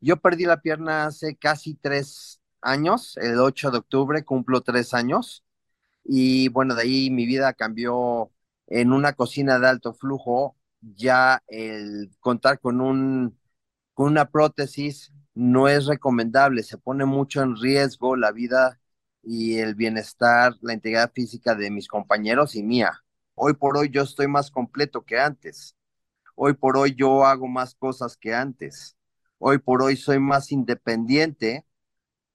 Yo perdí la pierna hace casi tres años, el 8 de octubre cumplo tres años y bueno, de ahí mi vida cambió en una cocina de alto flujo, ya el contar con un con una prótesis no es recomendable, se pone mucho en riesgo la vida y el bienestar, la integridad física de mis compañeros y mía. Hoy por hoy yo estoy más completo que antes. Hoy por hoy yo hago más cosas que antes. Hoy por hoy soy más independiente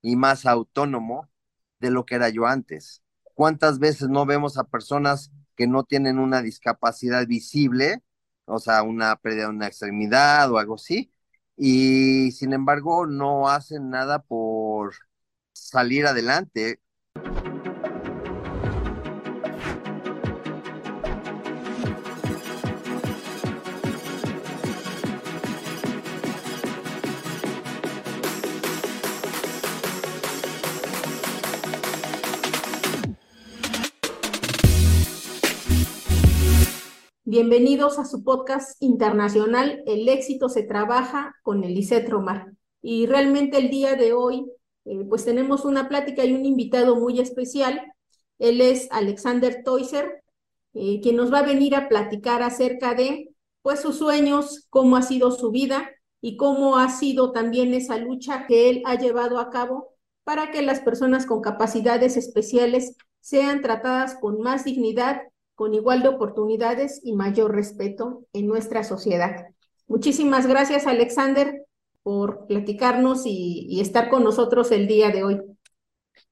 y más autónomo de lo que era yo antes. ¿Cuántas veces no vemos a personas que no tienen una discapacidad visible, o sea, una pérdida de una extremidad o algo así, y sin embargo no hacen nada por salir adelante? Bienvenidos a su podcast internacional El éxito se trabaja con Eliseth Romar. Y realmente el día de hoy, eh, pues tenemos una plática y un invitado muy especial. Él es Alexander Toiser, eh, quien nos va a venir a platicar acerca de pues sus sueños, cómo ha sido su vida y cómo ha sido también esa lucha que él ha llevado a cabo para que las personas con capacidades especiales sean tratadas con más dignidad con igual de oportunidades y mayor respeto en nuestra sociedad. Muchísimas gracias, Alexander, por platicarnos y, estar con nosotros el día de hoy.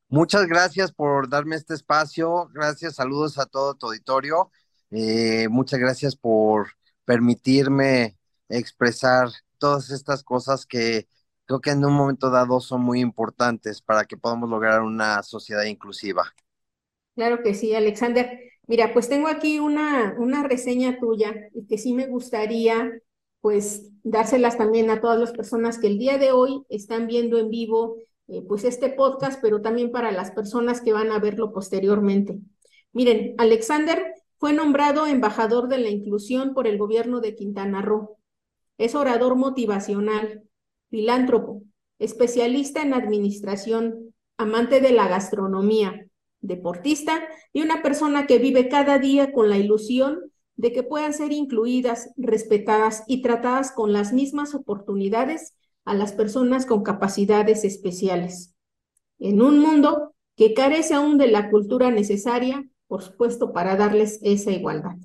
Muchas gracias por darme este espacio. Gracias, saludos a todo tu auditorio. Eh, muchas gracias por permitirme expresar todas estas cosas que creo que en un momento dado son muy importantes para que podamos lograr una sociedad inclusiva. Claro que sí, Alexander. Mira, pues tengo aquí una, una reseña tuya y que sí me gustaría pues dárselas también a todas las personas que el día de hoy están viendo en vivo eh, pues este podcast, pero también para las personas que van a verlo posteriormente. Miren, Alexander fue nombrado embajador de la inclusión por el gobierno de Quintana Roo. Es orador motivacional, filántropo, especialista en administración, amante de la gastronomía, deportista y una persona que vive cada día con la ilusión de que puedan ser incluidas, respetadas y tratadas con las mismas oportunidades a las personas con capacidades especiales. En un mundo que carece aún de la cultura necesaria, por supuesto, para darles esa igualdad.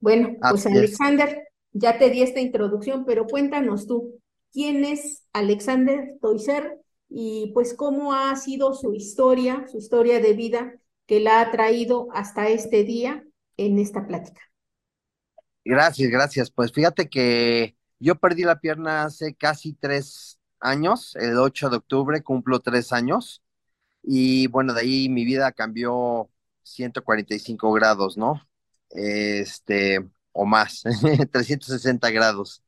Bueno, pues Alexander, ya te di esta introducción, pero cuéntanos tú, ¿quién es Alexander Toiser y pues cómo ha sido su historia, su historia de vida que la ha traído hasta este día en esta plática. Gracias, gracias. Pues fíjate que yo perdí la pierna hace casi tres años, el 8 de octubre cumplo tres años y bueno, de ahí mi vida cambió 145 grados, ¿no? Este, o más, 360 grados.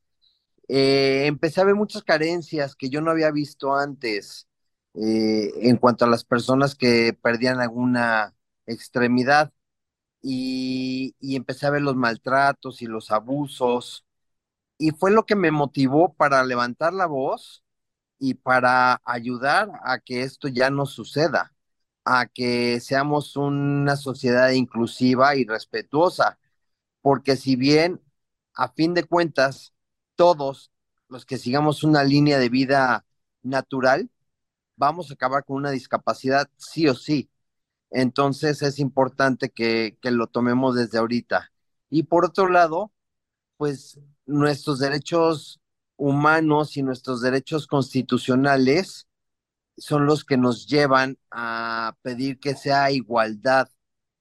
Eh, empecé a ver muchas carencias que yo no había visto antes eh, en cuanto a las personas que perdían alguna extremidad. Y, y empecé a ver los maltratos y los abusos. Y fue lo que me motivó para levantar la voz y para ayudar a que esto ya no suceda, a que seamos una sociedad inclusiva y respetuosa, porque si bien a fin de cuentas todos los que sigamos una línea de vida natural, vamos a acabar con una discapacidad sí o sí. Entonces es importante que, que lo tomemos desde ahorita. Y por otro lado, pues nuestros derechos humanos y nuestros derechos constitucionales son los que nos llevan a pedir que sea igualdad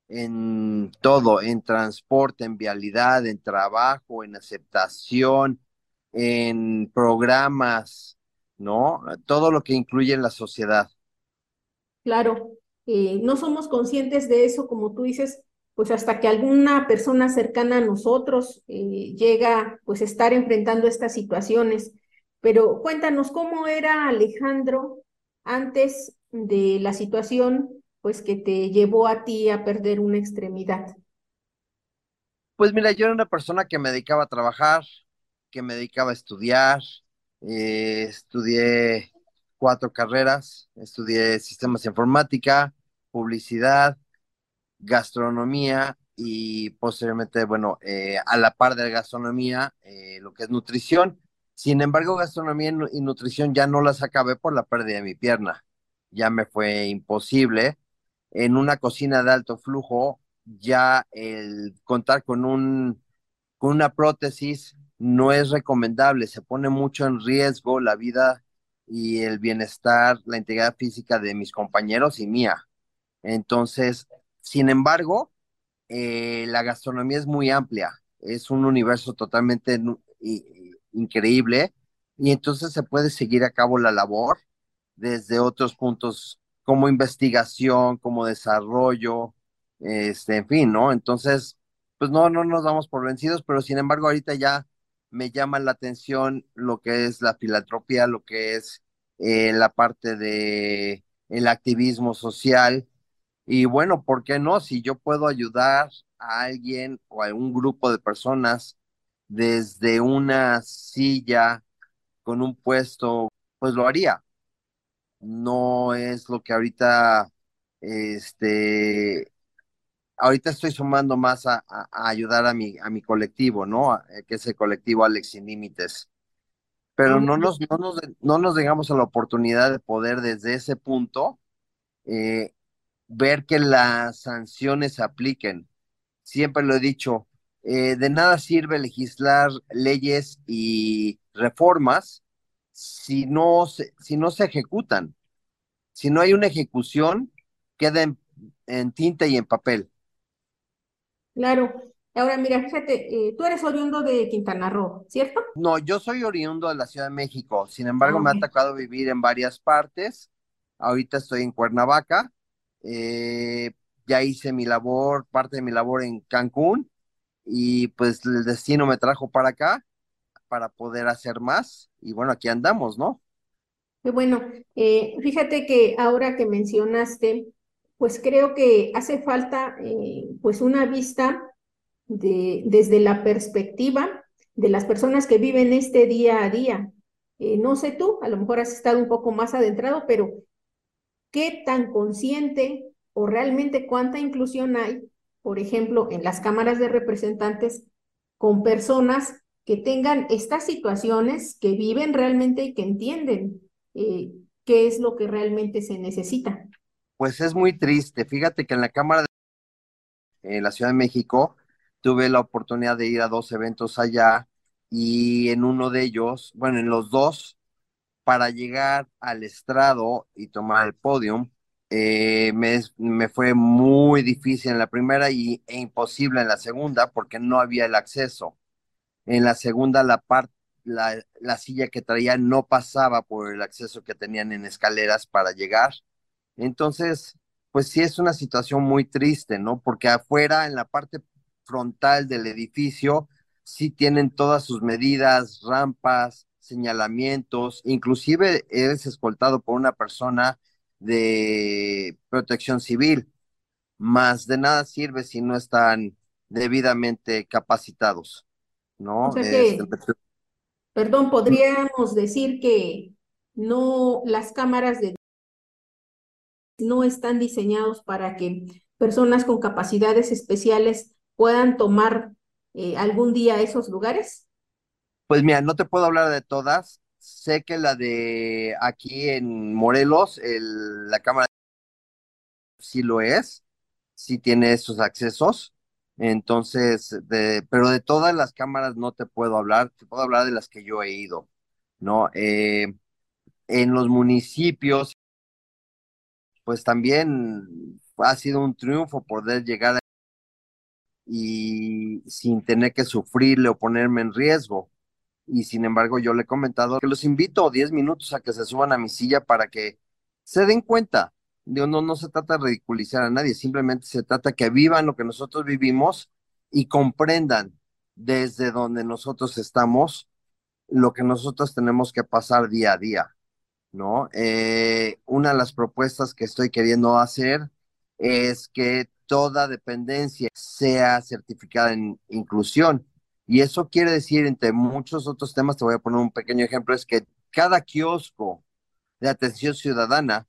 en todo, en transporte, en vialidad, en trabajo, en aceptación, en programas, ¿no? Todo lo que incluye en la sociedad. Claro, eh, no somos conscientes de eso, como tú dices, pues hasta que alguna persona cercana a nosotros eh, llega pues a estar enfrentando estas situaciones. Pero cuéntanos cómo era Alejandro antes de la situación pues que te llevó a ti a perder una extremidad. Pues mira, yo era una persona que me dedicaba a trabajar, que me dedicaba a estudiar, Eh, estudié cuatro carreras, estudié sistemas de informática, publicidad, gastronomía y posteriormente, bueno, eh, a la par de la gastronomía, eh, lo que es nutrición. Sin embargo, gastronomía y nutrición ya no las acabé por la pérdida de mi pierna. Ya me fue imposible. En una cocina de alto flujo, ya el contar con un con una prótesis no es recomendable, se pone mucho en riesgo la vida y el bienestar, la integridad física de mis compañeros y mía. Entonces, sin embargo, eh, la gastronomía es muy amplia, es un universo totalmente increíble y entonces se puede seguir a cabo la labor desde otros puntos como investigación, como desarrollo, este, en fin, ¿no? Entonces, pues no, no nos damos por vencidos, pero sin embargo ahorita ya me llama la atención lo que es la filantropía, lo que es eh, la parte de el activismo social. Y bueno, ¿por qué no? Si yo puedo ayudar a alguien o a un grupo de personas desde una silla con un puesto, pues lo haría. No es lo que ahorita, este, ahorita estoy sumando más a, ayudar a mi, a mi colectivo, ¿no? Eh, que es el colectivo Alex Sin Límites. Pero no nos, no, nos, no nos dejamos a la oportunidad de poder desde ese punto eh, ver que las sanciones se apliquen. Siempre lo he dicho, eh, de nada sirve legislar leyes y reformas si no se, si no se ejecutan. Si no hay una ejecución, queda en tinta y en papel. Claro. Ahora, mira, fíjate, eh, tú eres oriundo de Quintana Roo, ¿cierto? No, yo soy oriundo de la Ciudad de México. Sin embargo, me ha tocado vivir en varias partes. Ahorita estoy en Cuernavaca. Eh, ya hice mi labor, parte de mi labor en Cancún. Y pues el destino me trajo para acá para poder hacer más. Y bueno, aquí andamos, ¿no? Qué bueno. Eh, fíjate que ahora que mencionaste pues creo que hace falta eh, pues una vista de, desde la perspectiva de las personas que viven este día a día. Eh, no sé tú, a lo mejor has estado un poco más adentrado, pero ¿qué tan consciente o realmente cuánta inclusión hay, por ejemplo, en las cámaras de representantes con personas que tengan estas situaciones, que viven realmente y que entienden eh, qué es lo que realmente se necesita? Pues es muy triste. Fíjate que en la Cámara de la Ciudad de México tuve la oportunidad de ir a dos eventos allá y en uno de ellos, bueno, en los dos, para llegar al estrado y tomar el podium, eh, me, fue muy difícil en la primera y, e imposible en la segunda porque no había el acceso. En la segunda, la, la silla que traía no pasaba por el acceso que tenían en escaleras para llegar entonces, pues sí es una situación muy triste, ¿no? Porque afuera, en la parte frontal del edificio, sí tienen todas sus medidas, rampas, señalamientos, inclusive eres escoltado por una persona de protección civil, más de nada sirve si no están debidamente capacitados, ¿no? Este, perdón, podríamos decir que no las cámaras de no están diseñados para que personas con capacidades especiales puedan tomar eh, algún día esos lugares? Pues mira, no te puedo hablar de todas. Sé que la de aquí en Morelos, el, la Cámara sí lo es, sí tiene esos accesos. Entonces, pero de todas las cámaras no te puedo hablar, te puedo hablar de las que yo he ido, ¿no? Eh, en los municipios pues también ha sido un triunfo poder llegar y sin tener que sufrirle o ponerme en riesgo. Y sin embargo, yo le he comentado que los invito 10 minutos a que se suban a mi silla para que se den cuenta. Digo, no, no se trata de ridiculizar a nadie, simplemente se trata que vivan lo que nosotros vivimos y comprendan desde donde nosotros estamos lo que nosotros tenemos que pasar día a día. ¿No? Eh, una de las propuestas que estoy queriendo hacer es que toda dependencia sea certificada en inclusión. Y eso quiere decir, entre muchos otros temas, te voy a poner un pequeño ejemplo, es que cada kiosco de atención ciudadana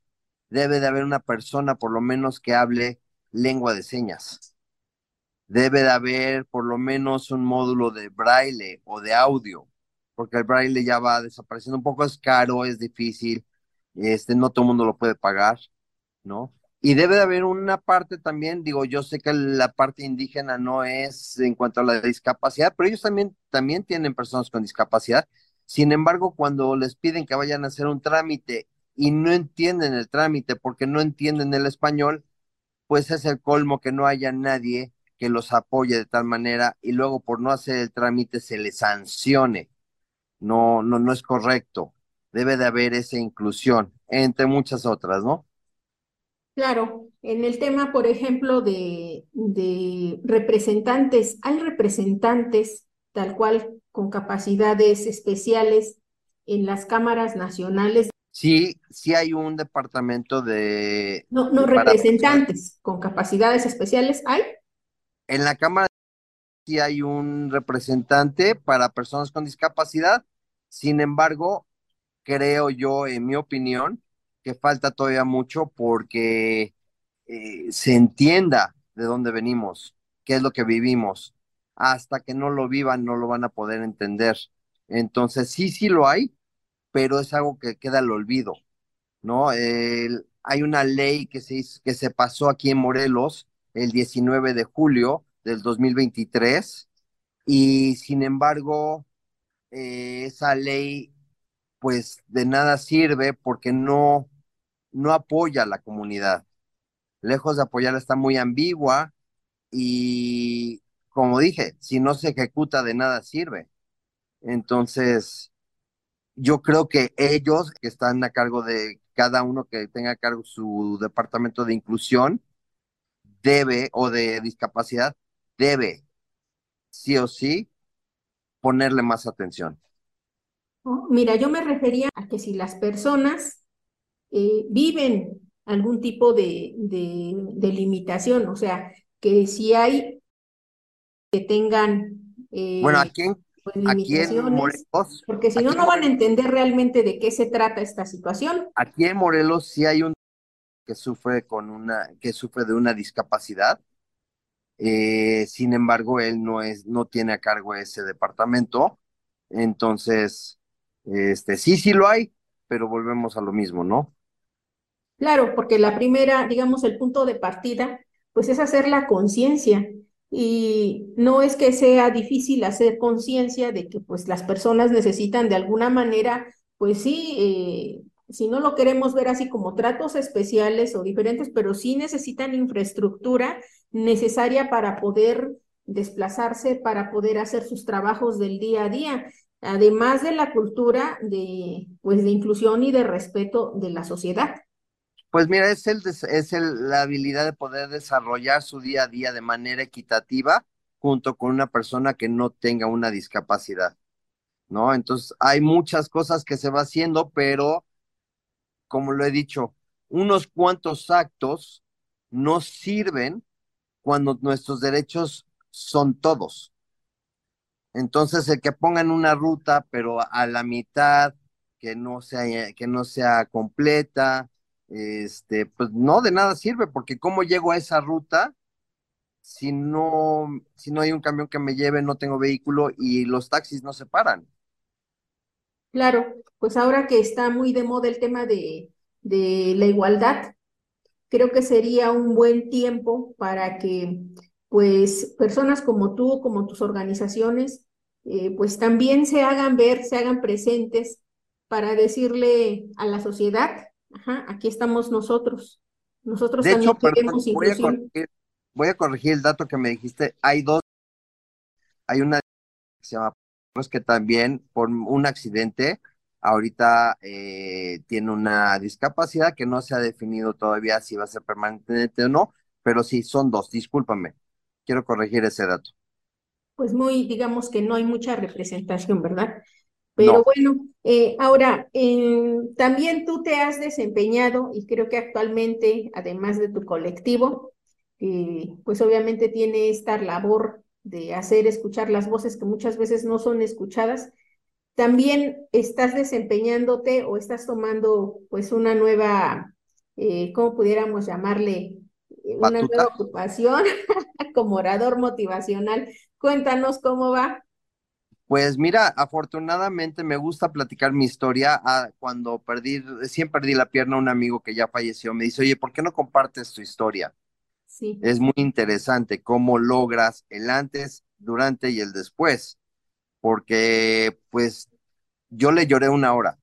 debe de haber una persona por lo menos que hable lengua de señas. Debe de haber por lo menos un módulo de braille o de audio, porque el braille ya va desapareciendo un poco, es caro, es difícil, este, no todo el mundo lo puede pagar, ¿no? Y debe de haber una parte también, digo, yo sé que la parte indígena no es en cuanto a la discapacidad, pero ellos también, también tienen personas con discapacidad. Sin embargo, cuando les piden que vayan a hacer un trámite y no entienden el trámite porque no entienden el español, pues es el colmo que no haya nadie que los apoye de tal manera y luego por no hacer el trámite se les sancione. No, no, no es correcto. Debe de haber esa inclusión, entre muchas otras, ¿no? Claro, en el tema, por ejemplo, de, de representantes, hay representantes tal cual con capacidades especiales en las cámaras nacionales. Sí, sí hay un departamento de... No, no, representantes con capacidades especiales, ¿hay? En la Cámara sí hay un representante para personas con discapacidad, sin embargo, creo yo, en mi opinión, que falta todavía mucho porque eh, se entienda de dónde venimos, qué es lo que vivimos. Hasta que no lo vivan, no lo van a poder entender. Entonces, sí, sí lo hay, pero es algo que queda al olvido, ¿no? hay una ley que se, que se pasó aquí en Morelos el 19 de julio del 2023 y sin embargo, eh, esa ley pues de nada sirve porque no, no apoya a la comunidad. Lejos de apoyarla está muy ambigua y, como dije, si no se ejecuta de nada sirve. Entonces, yo creo que ellos que están a cargo de cada uno que tenga a cargo su departamento de inclusión, debe, o de discapacidad, debe, sí o sí, ponerle más atención. Oh, mira, yo me refería a que si las personas eh, viven algún tipo de, de, limitación, o sea, que si hay que tengan... Eh, bueno, aquí en, pues, Morelos... Porque si no, no van a entender realmente de qué se trata esta situación. Aquí en Morelos sí hay un que sufre con una, que sufre de una discapacidad. Eh, sin embargo, él no es, no tiene a cargo ese departamento. Entonces, este, sí, sí lo hay, pero volvemos a lo mismo, ¿no? Claro, porque la primera, digamos, el punto de partida, pues es hacer la conciencia. Y no es que sea difícil hacer conciencia de que pues las personas necesitan de alguna manera, pues sí, eh, si no lo queremos ver así como tratos especiales o diferentes, pero sí necesitan infraestructura necesaria para poder desplazarse, para poder hacer sus trabajos del día a día, además de la cultura de, pues, de inclusión y de respeto de la sociedad. Pues mira, es, el, es el, la habilidad de poder desarrollar su día a día de manera equitativa junto con una persona que no tenga una discapacidad, ¿no? Entonces, hay muchas cosas que se va haciendo, pero, como lo he dicho, unos cuantos actos no sirven cuando nuestros derechos son todos. Entonces, el que pongan una ruta, pero a la mitad, que no sea, que no sea completa, este, pues no de nada sirve, porque cómo llego a esa ruta si no, si no hay un camión que me lleve, no tengo vehículo y los taxis no se paran. Claro, pues ahora que está muy de moda el tema de, de la igualdad, creo que sería un buen tiempo para que pues personas como tú, como tus organizaciones, eh, pues también se hagan ver, se hagan presentes para decirle a la sociedad Ajá, aquí estamos nosotros. Nosotros también queremos voy a, corregir, voy a corregir el dato que me dijiste. Hay dos, hay una que se llama que también por un accidente ahorita eh, tiene una discapacidad que no se ha definido todavía si va a ser permanente o no, pero sí, son dos, discúlpame, quiero corregir ese dato. Pues muy, digamos que no hay mucha representación, ¿verdad? Pero bueno, eh, ahora, eh, también tú te has desempeñado y creo que actualmente, además de tu colectivo, pues obviamente tiene esta labor de hacer escuchar las voces que muchas veces no son escuchadas, también estás desempeñándote o estás tomando pues una nueva, eh, ¿cómo pudiéramos llamarle? Una nueva ocupación como orador motivacional. Cuéntanos cómo va. Pues mira, afortunadamente me gusta platicar mi historia. Ah, cuando perdí, recién perdí la pierna, un amigo que ya falleció me dice, oye, ¿por qué no compartes tu historia? Sí. Es muy interesante cómo logras el antes, durante y el después, porque pues yo le lloré una hora.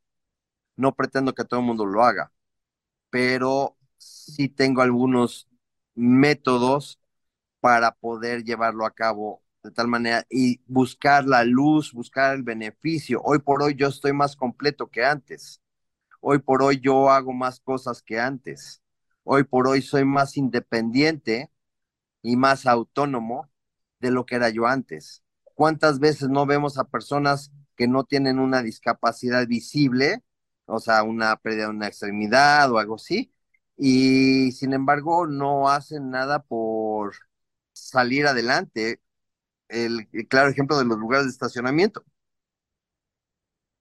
No pretendo que todo el mundo lo haga, pero sí tengo algunos métodos para poder llevarlo a cabo de tal manera y buscar la luz, buscar el beneficio. Hoy por hoy yo estoy más completo que antes. Hoy por hoy yo hago más cosas que antes. Hoy por hoy soy más independiente y más autónomo de lo que era yo antes. ¿Cuántas veces no vemos a personas que no tienen una discapacidad visible, o sea, una pérdida de una extremidad o algo así, y sin embargo no hacen nada por salir adelante? el, claro ejemplo de los lugares de estacionamiento.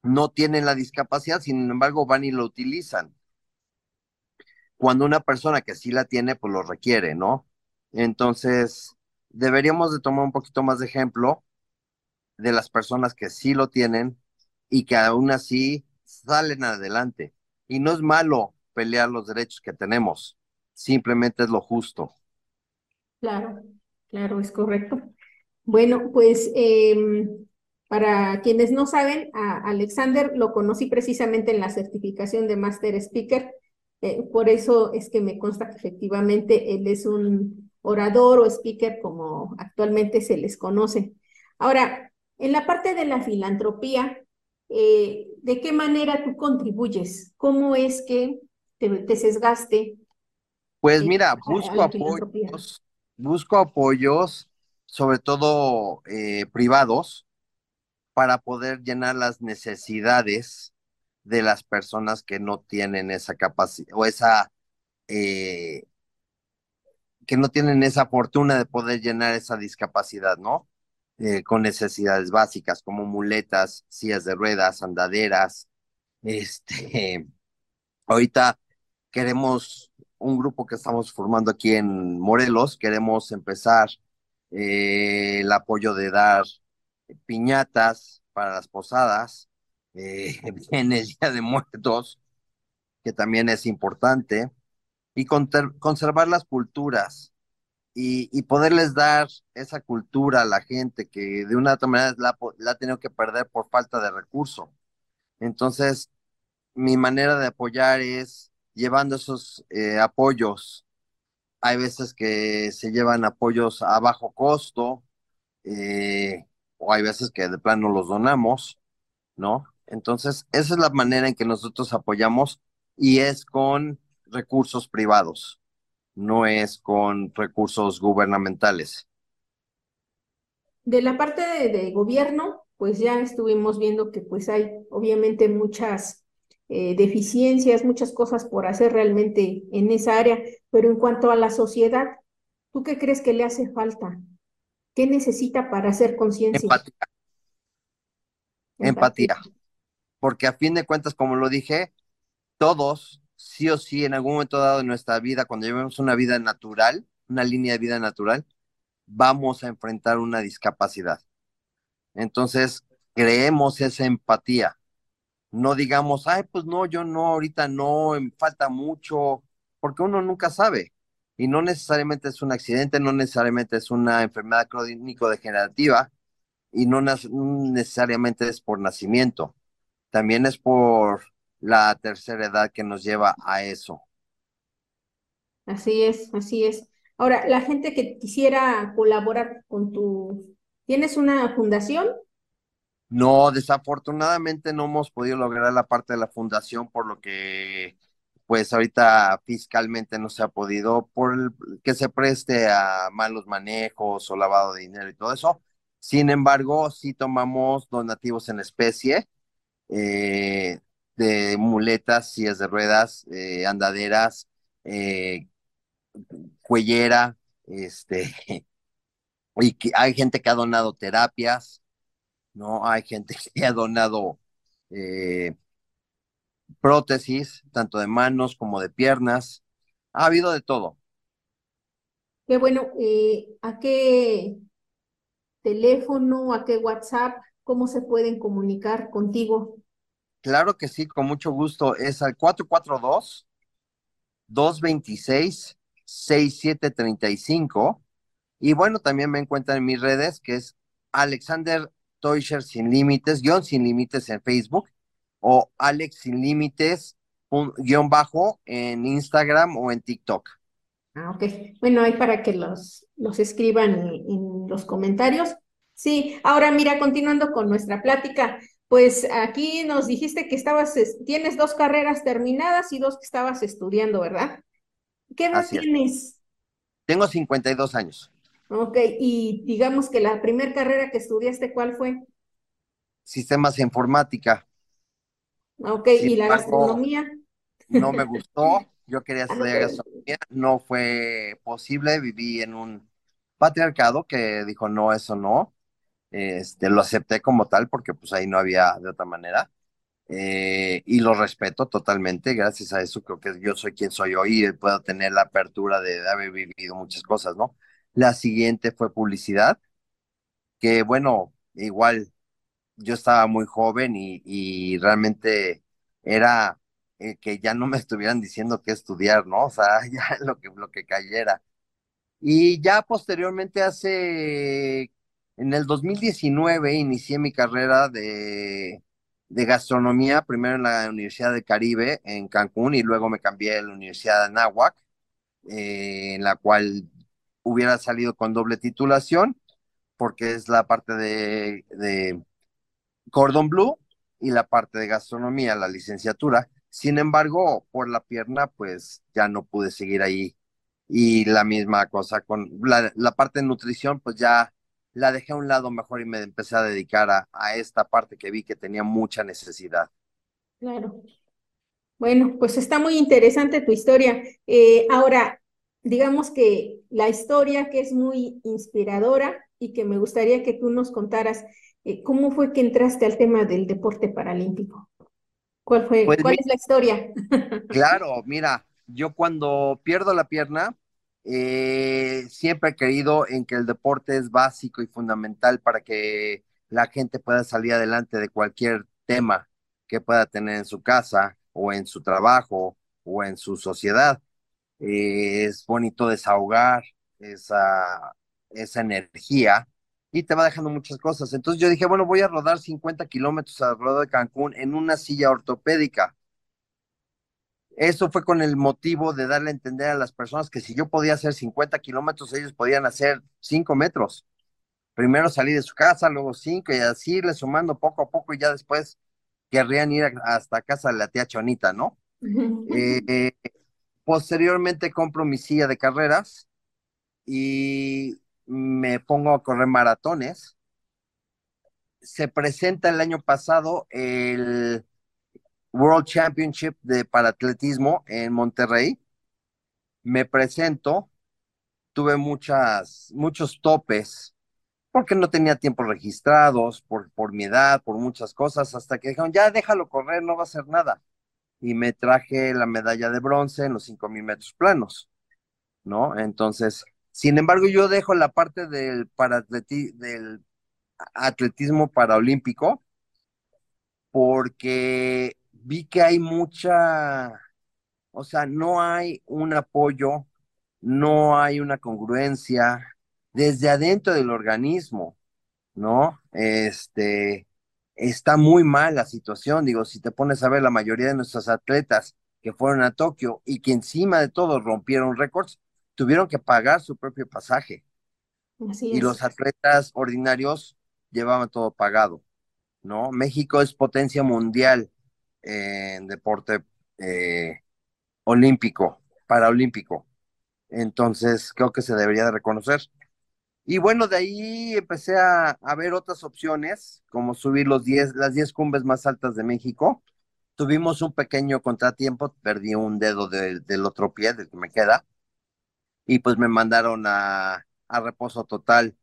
No tienen la discapacidad, sin embargo, van y lo utilizan. Cuando una persona que sí la tiene, pues lo requiere, ¿no? Entonces, deberíamos de tomar un poquito más de ejemplo de las personas que sí lo tienen y que aún así salen adelante. Y no es malo pelear los derechos que tenemos, simplemente es lo justo. Claro, claro, es correcto. Bueno, pues em, para quienes no saben, a Alexander lo conocí precisamente en la certificación de Master Speaker. Eh, por eso es que me consta que efectivamente él es un orador o speaker como actualmente se les conoce. Ahora, en la parte de la filantropía, eh, ¿de qué manera tú contribuyes? ¿Cómo es que te, sesgaste? Pues mira, busco apoyos, busco apoyos sobre todo eh, privados, para poder llenar las necesidades de las personas que no tienen esa capacidad o esa, eh, que no tienen esa fortuna de poder llenar esa discapacidad, ¿no? Eh, con necesidades básicas como muletas, sillas de ruedas, andaderas. Este, ahorita queremos un grupo que estamos formando aquí en Morelos, queremos empezar eh, el apoyo de dar piñatas para las posadas, eh, en el Día de Muertos, que también es importante, y conservar las culturas y, poderles dar esa cultura a la gente que de una u otra manera la, la ha tenido que perder por falta de recurso. Entonces, mi manera de apoyar es llevando esos eh, apoyos hay veces que se llevan apoyos a bajo costo, eh, o hay veces que de plano los donamos, ¿no? Entonces, esa es la manera en que nosotros apoyamos y es con recursos privados, no es con recursos gubernamentales. De la parte de gobierno, pues ya estuvimos viendo que pues hay obviamente muchas eh, deficiencias, muchas cosas por hacer realmente en esa área, pero en cuanto a la sociedad, ¿tú qué crees que le hace falta? ¿Qué necesita para hacer conciencia? Empatía. Empatía. Porque a fin de cuentas, como lo dije, todos, sí o sí, en algún momento dado de nuestra vida, cuando llevemos una vida natural, una línea de vida natural, vamos a enfrentar una discapacidad. Entonces, creemos esa empatía no digamos, ay, pues no, yo no, ahorita no, me falta mucho, porque uno nunca sabe. Y no necesariamente es un accidente, no necesariamente es una enfermedad crónico-degenerativa, y no necesariamente es por nacimiento, también es por la tercera edad que nos lleva a eso. Así es, así es. Ahora, la gente que quisiera colaborar con tu, ¿tienes una fundación? No, desafortunadamente no hemos podido lograr la parte de la fundación por lo que pues ahorita fiscalmente no se ha podido por el, que se preste a malos manejos o lavado de dinero y todo eso. Sin embargo, sí tomamos donativos en especie eh, de muletas, sillas de ruedas, eh, andaderas, eh, cuellera, este, y que hay gente que ha donado terapias, ¿no? Hay gente que ha donado eh, prótesis, tanto de manos como de piernas. Ha habido de todo. Qué bueno, ¿a qué teléfono, a qué WhatsApp, cómo se pueden comunicar contigo? Claro que sí, con mucho gusto. Es al 442-226-6735. Y bueno, también me encuentran en mis redes, que es Alexander Toysher Sin Límites, guion Sin Límites en Facebook, o Alex Sin Límites, guion bajo en Instagram o en TikTok. Ah, ok. Bueno, ahí para que los, los escriban en, los comentarios. Sí, ahora mira, continuando con nuestra plática, pues aquí nos dijiste que estabas, tienes dos carreras terminadas y dos que estabas estudiando, ¿verdad? ¿Qué edad tienes? Tengo 52 años. Ok, y digamos que la primera carrera que estudiaste, ¿cuál fue? Sistemas de informática. Ok, ¿y la gastronomía? No me gustó, yo quería ah, estudiar gastronomía, no fue posible, viví en un patriarcado que dijo, no, eso no, este, lo acepté como tal porque pues ahí no había de otra manera. Eh, y lo respeto totalmente, gracias a eso creo que yo soy quien soy hoy y puedo tener la apertura de haber vivido muchas cosas, ¿no? La siguiente fue publicidad, que bueno, igual yo estaba muy joven y, realmente era eh, que ya no me estuvieran diciendo qué estudiar, ¿no? O sea, ya lo que, lo que cayera. Y ya posteriormente hace, en el 2019 inicié mi carrera de, de gastronomía, primero en la Universidad del Caribe en Cancún y luego me cambié a la Universidad de Anáhuac, eh, en la cual hubiera salido con doble titulación, porque es la parte de, de Cordon Blue y la parte de gastronomía, la licenciatura. Sin embargo, por la pierna, pues ya no pude seguir ahí. Y la misma cosa con la, la parte de nutrición, pues ya la dejé a un lado mejor y me empecé a dedicar a, a esta parte que vi que tenía mucha necesidad. Claro. Bueno, pues está muy interesante tu historia. Eh, ahora, digamos que la historia que es muy inspiradora y que me gustaría que tú nos contaras eh, cómo fue que entraste al tema del deporte paralímpico. ¿Cuál fue? Pues ¿Cuál es la historia? Claro, mira, yo cuando pierdo la pierna, eh, siempre he querido en que el deporte es básico y fundamental para que la gente pueda salir adelante de cualquier tema que pueda tener en su casa o en su trabajo o en su sociedad. Eh, es bonito desahogar esa, esa energía y te va dejando muchas cosas. Entonces yo dije, bueno, voy a rodar 50 kilómetros alrededor de Cancún en una silla ortopédica. Eso fue con el motivo de darle a entender a las personas que si yo podía hacer 50 kilómetros, ellos podían hacer 5 metros. Primero salí de su casa, luego 5 y así irle sumando poco a poco y ya después querrían ir hasta casa de la tía Chonita, ¿no? Eh, posteriormente compro mi silla de carreras y me pongo a correr maratones. Se presenta el año pasado el World Championship de paratletismo en Monterrey. Me presento, tuve muchas, muchos topes, porque no tenía tiempos registrados, por, por mi edad, por muchas cosas, hasta que dijeron, ya déjalo correr, no va a hacer nada. Y me traje la medalla de bronce en los 5.000 metros planos, ¿no? Entonces, sin embargo, yo dejo la parte del, del atletismo paraolímpico porque vi que hay mucha, o sea, no hay un apoyo, no hay una congruencia desde adentro del organismo, ¿no? Este, está muy mal la situación, digo, si te pones a ver la mayoría de nuestros atletas que fueron a Tokio y que encima de todo rompieron récords, tuvieron que pagar su propio pasaje. y los atletas ordinarios llevaban todo pagado, ¿no? México es potencia mundial en deporte eh, olímpico, paraolímpico. Entonces, creo que se debería de reconocer. Y bueno, de ahí empecé a, ver otras opciones, como subir los diez, las 10 cumbres más altas de México. Tuvimos un pequeño contratiempo, perdí un dedo del otro pie, del que me queda, y pues me mandaron a, a reposo total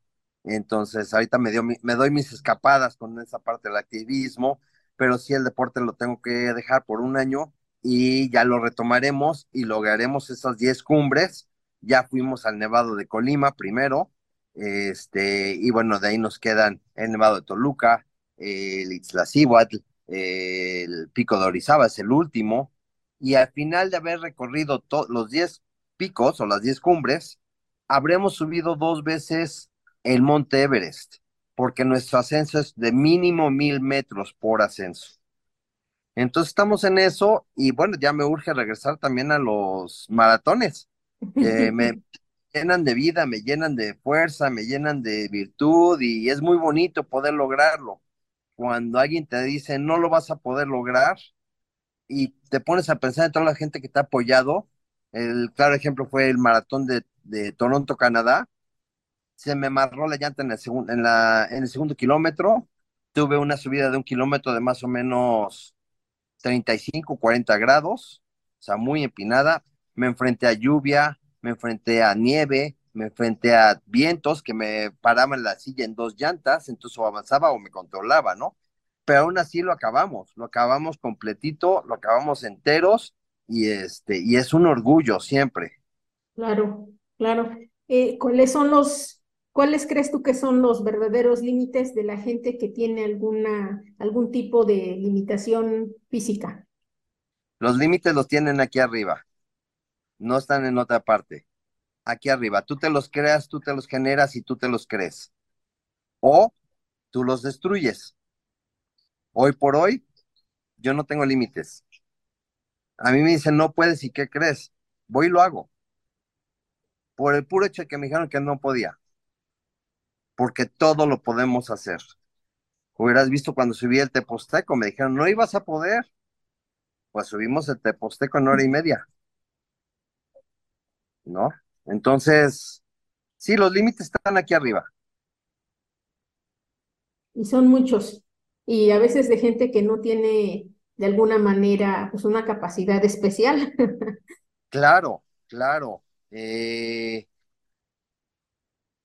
Entonces, ahorita me, dio, me doy mis escapadas con esa parte del activismo, pero sí el deporte lo tengo que dejar por un año y ya lo retomaremos y lograremos esas 10 cumbres. Ya fuimos al Nevado de Colima primero, este, y bueno, de ahí nos quedan el Nevado de Toluca, el Itzlacihuatl, el Pico de Orizaba es el último, y al final de haber recorrido los 10 picos o las 10 cumbres, habremos subido dos veces el Monte Everest, porque nuestro ascenso es de mínimo mil metros por ascenso. Entonces estamos en eso y bueno, ya me urge regresar también a los maratones. me llenan de vida, me llenan de fuerza, me llenan de virtud y es muy bonito poder lograrlo. Cuando alguien te dice no lo vas a poder lograr y te pones a pensar en toda la gente que te ha apoyado, el claro ejemplo fue el maratón de, de Toronto, Canadá, se me amarró la llanta en el, en, la, en el segundo kilómetro, tuve una subida de un kilómetro de más o menos 35, 40 grados, o sea, muy empinada, me enfrenté a lluvia, me enfrenté a nieve, me enfrenté a vientos que me paraban la silla en dos llantas, entonces o avanzaba o me controlaba, ¿no? Pero aún así lo acabamos, lo acabamos completito, lo acabamos enteros y este, y es un orgullo siempre. Claro, claro. Eh, ¿Cuáles son los ¿Cuáles crees tú que son los verdaderos límites de la gente que tiene alguna, algún tipo de limitación física? Los límites los tienen aquí arriba, no están en otra parte. Aquí arriba, tú te los creas, tú te los generas y tú te los crees. O tú los destruyes. Hoy por hoy, yo no tengo límites. A mí me dicen, no puedes y ¿qué crees? Voy y lo hago. Por el puro hecho de que me dijeron que no podía porque todo lo podemos hacer. Hubieras visto cuando subí el Teposteco, me dijeron, no ibas a poder. Pues subimos el Teposteco en hora y media. ¿No? Entonces, sí, los límites están aquí arriba. Y son muchos. Y a veces de gente que no tiene de alguna manera pues una capacidad especial. claro, claro. Eh,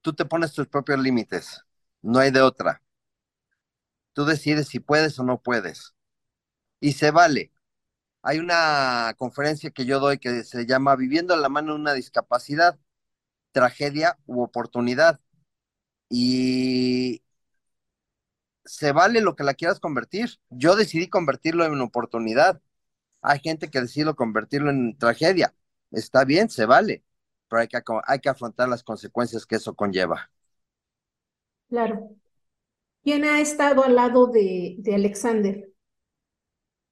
tú te pones tus propios límites, no hay de otra. Tú decides si puedes o no puedes. Y se vale. Hay una conferencia que yo doy que se llama Viviendo a la mano una discapacidad, tragedia u oportunidad. Y se vale lo que la quieras convertir. Yo decidí convertirlo en oportunidad. Hay gente que decide convertirlo en tragedia. Está bien, se vale pero hay que, hay que afrontar las consecuencias que eso conlleva. Claro. ¿Quién ha estado al lado de, de Alexander?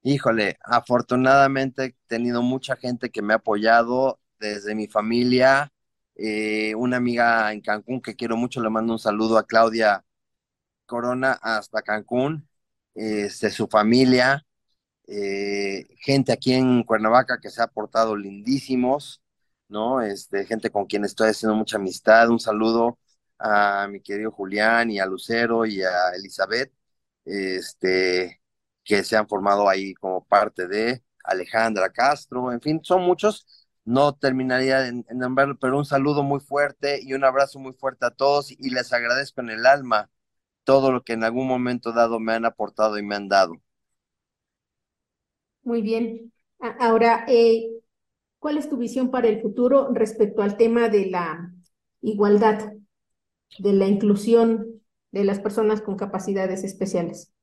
Híjole, afortunadamente he tenido mucha gente que me ha apoyado desde mi familia, eh, una amiga en Cancún que quiero mucho, le mando un saludo a Claudia Corona hasta Cancún, este, su familia, eh, gente aquí en Cuernavaca que se ha portado lindísimos, ¿no? Este, gente con quien estoy haciendo mucha amistad. Un saludo a mi querido Julián y a Lucero y a Elizabeth, este, que se han formado ahí como parte de Alejandra Castro, en fin, son muchos. No terminaría en, nombrarlo, pero un saludo muy fuerte y un abrazo muy fuerte a todos y les agradezco en el alma todo lo que en algún momento dado me han aportado y me han dado. Muy bien. Ahora, eh, ¿Cuál es tu visión para el futuro respecto al tema de la igualdad, de la inclusión de las personas con capacidades especiales?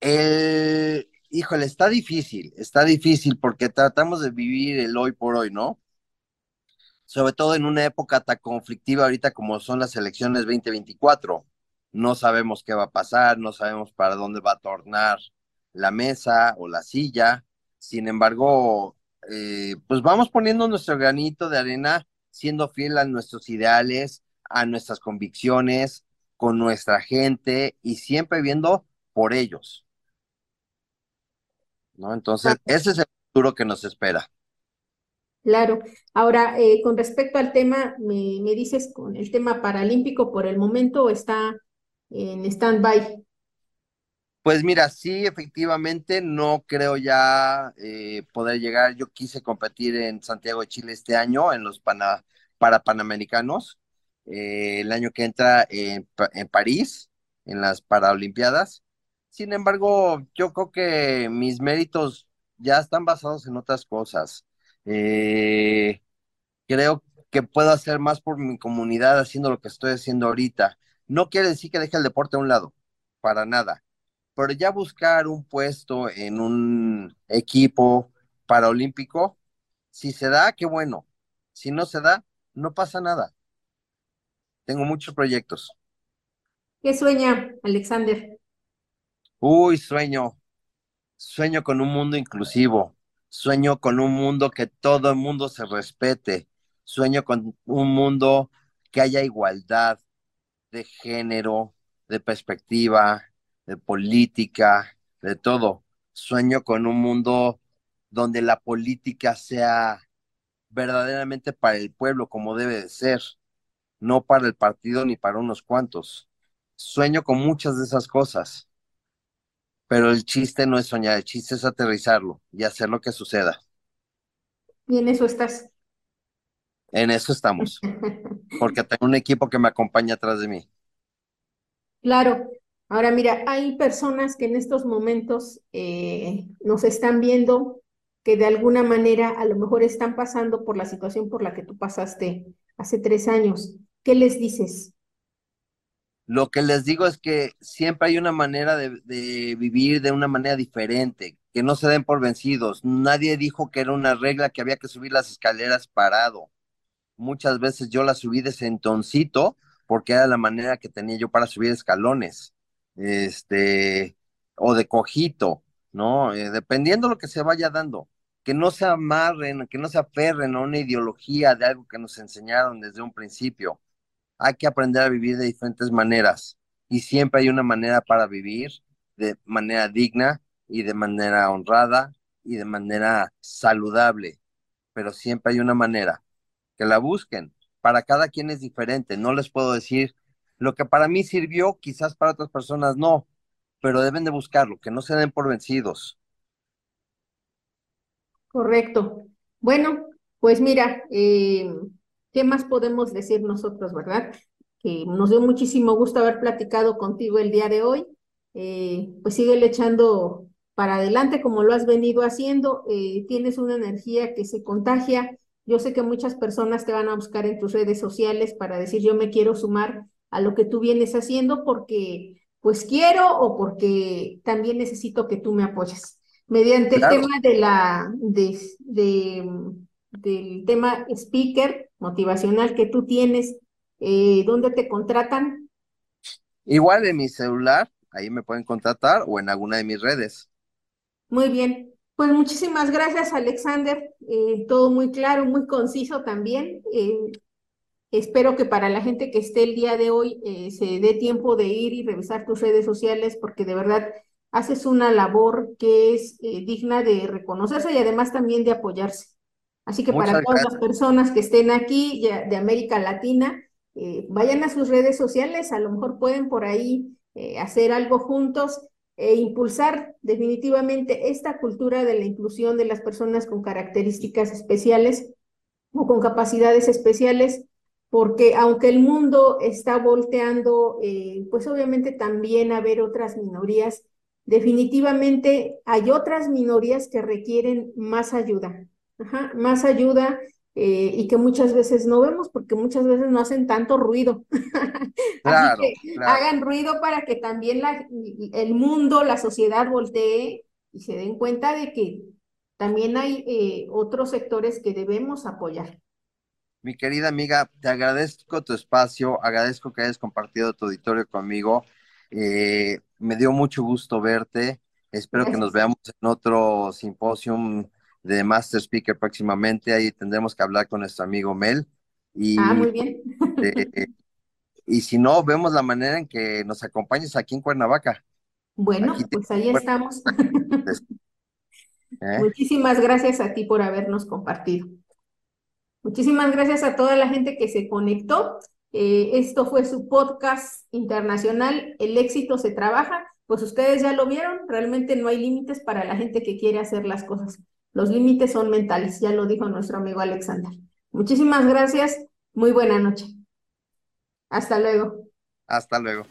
El, híjole, está difícil, está difícil porque tratamos de vivir el hoy por hoy, ¿no? Sobre todo en una época tan conflictiva ahorita como son las elecciones 2024. No sabemos qué va a pasar, no sabemos para dónde va a tornar la mesa o la silla. Sin embargo, eh, pues vamos poniendo nuestro granito de arena, siendo fiel a nuestros ideales, a nuestras convicciones, con nuestra gente y siempre viendo por ellos. ¿No? Entonces, ese es el futuro que nos espera. Claro. Ahora, eh, con respecto al tema, me, me, dices, con el tema paralímpico, por el momento está en stand-by. Pues mira, sí, efectivamente, no creo ya eh, poder llegar. Yo quise competir en Santiago de Chile este año en los para Panamericanos eh, el año que entra en, en París, en las Paralimpiadas. Sin embargo, yo creo que mis méritos ya están basados en otras cosas. Eh, creo que puedo hacer más por mi comunidad haciendo lo que estoy haciendo ahorita. No quiere decir que deje el deporte a un lado, para nada. Pero ya buscar un puesto en un equipo paraolímpico, si se da, qué bueno. Si no se da, no pasa nada. Tengo muchos proyectos. ¿Qué sueña, Alexander? Uy, sueño. Sueño con un mundo inclusivo. Sueño con un mundo que todo el mundo se respete Sueño con un mundo que haya igualdad de género, de perspectiva, de política, de todo. Sueño con un mundo donde la política sea verdaderamente para el pueblo como debe de ser, no para el partido ni para unos cuantos. Sueño con muchas de esas cosas, pero el chiste no es soñar, el chiste es aterrizarlo y hacer lo que suceda. Y en eso estás. En eso estamos, porque tengo un equipo que me acompaña atrás de mí. Claro. Ahora mira, hay personas que en estos momentos eh, nos están viendo que de alguna manera a lo mejor están pasando por la situación por la que tú pasaste hace tres años. ¿Qué les dices? Lo que les digo es que siempre hay una manera de, de, vivir de una manera diferente, que no se den por vencidos. Nadie dijo que era una regla que había que subir las escaleras parado muchas veces yo la subí de sentoncito porque era la manera que tenía yo para subir escalones, este, o de cojito, ¿no? Eh, dependiendo lo que se vaya dando, que no se amarren, que no se aferren a una ideología de algo que nos enseñaron desde un principio. Hay que aprender a vivir de diferentes maneras y siempre hay una manera para vivir de manera digna y de manera honrada y de manera saludable, pero siempre hay una manera que la busquen. Para cada quien es diferente, no les puedo decir lo que para mí sirvió, quizás para otras personas no, pero deben de buscarlo, que no se den por vencidos. Correcto. Bueno, pues mira, eh, ¿qué más podemos decir nosotros, verdad? Que nos dio muchísimo gusto haber platicado contigo el día de hoy. Eh, pues sigue echando para adelante como lo has venido haciendo. Eh, tienes una energía que se contagia yo sé que muchas personas te van a buscar en tus redes sociales para decir yo me quiero sumar a lo que tú vienes haciendo porque pues quiero o porque también necesito que tú me apoyes. Mediante el tema de la, de, del tema speaker motivacional que tú tienes, eh, ¿dónde te contratan? Igual en mi celular, ahí me pueden contratar o en alguna de mis redes. Muy bien. Pues muchísimas gracias, Alexander. Eh, todo muy claro, muy conciso también. Eh, espero que para la gente que esté el día de hoy eh, se dé tiempo de ir y revisar tus redes sociales porque de verdad haces una labor que es digna de reconocerse y además también de apoyarse. Así que para todas las personas que estén aquí de América Latina, vayan a sus redes sociales, a lo mejor pueden por ahí hacer algo juntos e impulsar definitivamente esta cultura de la inclusión de las personas con características especiales o con capacidades especiales, porque aunque el mundo está volteando, eh, pues obviamente también a ver otras minorías, definitivamente hay otras minorías que requieren más ayuda, más ayuda eh, y que muchas veces no vemos porque muchas veces no hacen tanto ruido. Así que hagan ruido para que también la, el mundo, la sociedad voltee y se den cuenta de que también hay eh, otros sectores que debemos apoyar. Mi querida amiga, te agradezco tu espacio, agradezco que hayas compartido tu auditorio conmigo. Eh, me dio mucho gusto verte. Espero que nos veamos en otro simposio de Master Speaker próximamente. Ahí tendremos que hablar con nuestro amigo Mel. Y, ah, muy bien. Eh, y si no, vemos la manera en que nos acompañes aquí en Cuernavaca. Bueno, pues ahí estamos. ¿Eh? Muchísimas gracias a ti por habernos compartido. Muchísimas gracias a toda la gente que se conectó. Eh, esto fue su podcast internacional, El éxito se trabaja. Pues ustedes ya lo vieron, realmente no hay límites para la gente que quiere hacer las cosas. Los límites son mentales, ya lo dijo nuestro amigo Alexander. Muchísimas gracias, muy buena noche. Hasta luego. Hasta luego.